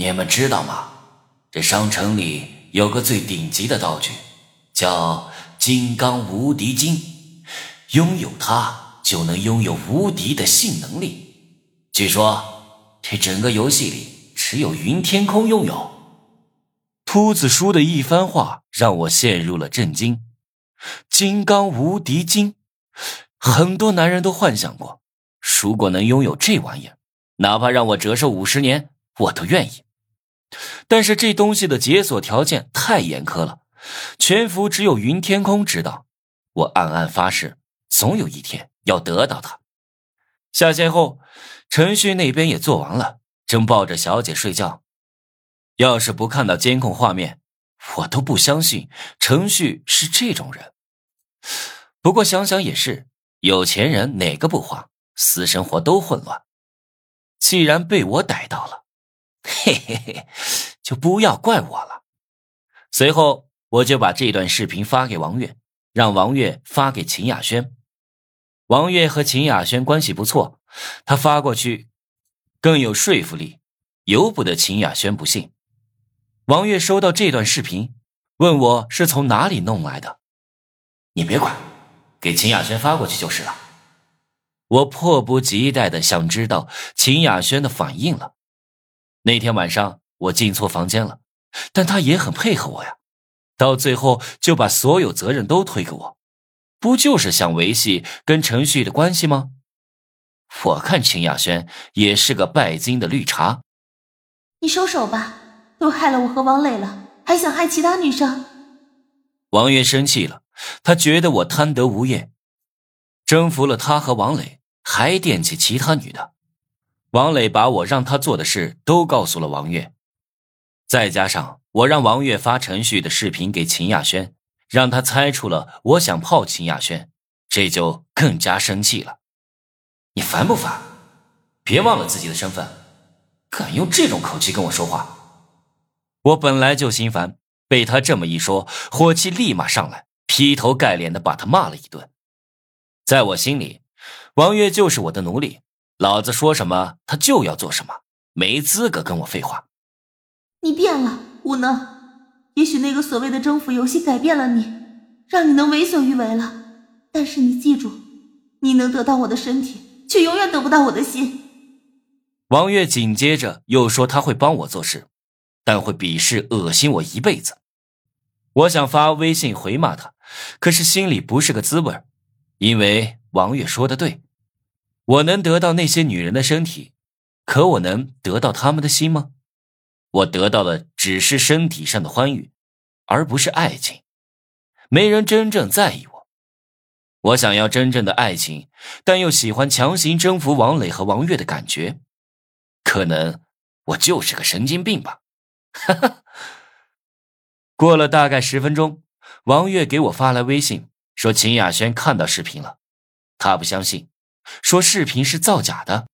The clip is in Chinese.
你们知道吗？这商城里有个最顶级的道具，叫金刚无敌金，拥有它就能拥有无敌的性能力。据说这整个游戏里只有云天空拥有。秃子叔的一番话让我陷入了震惊。金刚无敌金，很多男人都幻想过，如果能拥有这玩意儿，哪怕让我折寿五十年，我都愿意。但是这东西的解锁条件太严苛了，全服只有云天空知道。我暗暗发誓，总有一天要得到它。下线后，程序那边也做完了，正抱着小姐睡觉。要是不看到监控画面，我都不相信程序是这种人。不过想想也是，有钱人哪个不花，私生活都混乱。既然被我逮到了。嘿嘿嘿，就不要怪我了。随后，我就把这段视频发给王月，让王月发给秦雅轩。王月和秦雅轩关系不错，他发过去更有说服力，由不得秦雅轩不信。王月收到这段视频，问我是从哪里弄来的。你别管，给秦雅轩发过去就是了。我迫不及待的想知道秦雅轩的反应了。那天晚上我进错房间了，但他也很配合我呀，到最后就把所有责任都推给我，不就是想维系跟程旭的关系吗？我看秦雅轩也是个拜金的绿茶。你收手吧，都害了我和王磊了，还想害其他女生？王月生气了，他觉得我贪得无厌，征服了他和王磊，还惦记其他女的。王磊把我让他做的事都告诉了王月，再加上我让王月发程序的视频给秦亚轩，让他猜出了我想泡秦亚轩，这就更加生气了。你烦不烦？别忘了自己的身份，敢用这种口气跟我说话。我本来就心烦，被他这么一说，火气立马上来，劈头盖脸的把他骂了一顿。在我心里，王月就是我的奴隶。老子说什么，他就要做什么，没资格跟我废话。你变了，无能。也许那个所谓的征服游戏改变了你，让你能为所欲为了。但是你记住，你能得到我的身体，却永远得不到我的心。王月紧接着又说他会帮我做事，但会鄙视、恶心我一辈子。我想发微信回骂他，可是心里不是个滋味因为王月说的对。我能得到那些女人的身体，可我能得到她们的心吗？我得到的只是身体上的欢愉，而不是爱情。没人真正在意我。我想要真正的爱情，但又喜欢强行征服王磊和王月的感觉。可能我就是个神经病吧。哈哈。过了大概十分钟，王月给我发来微信，说秦雅轩看到视频了，他不相信。说视频是造假的，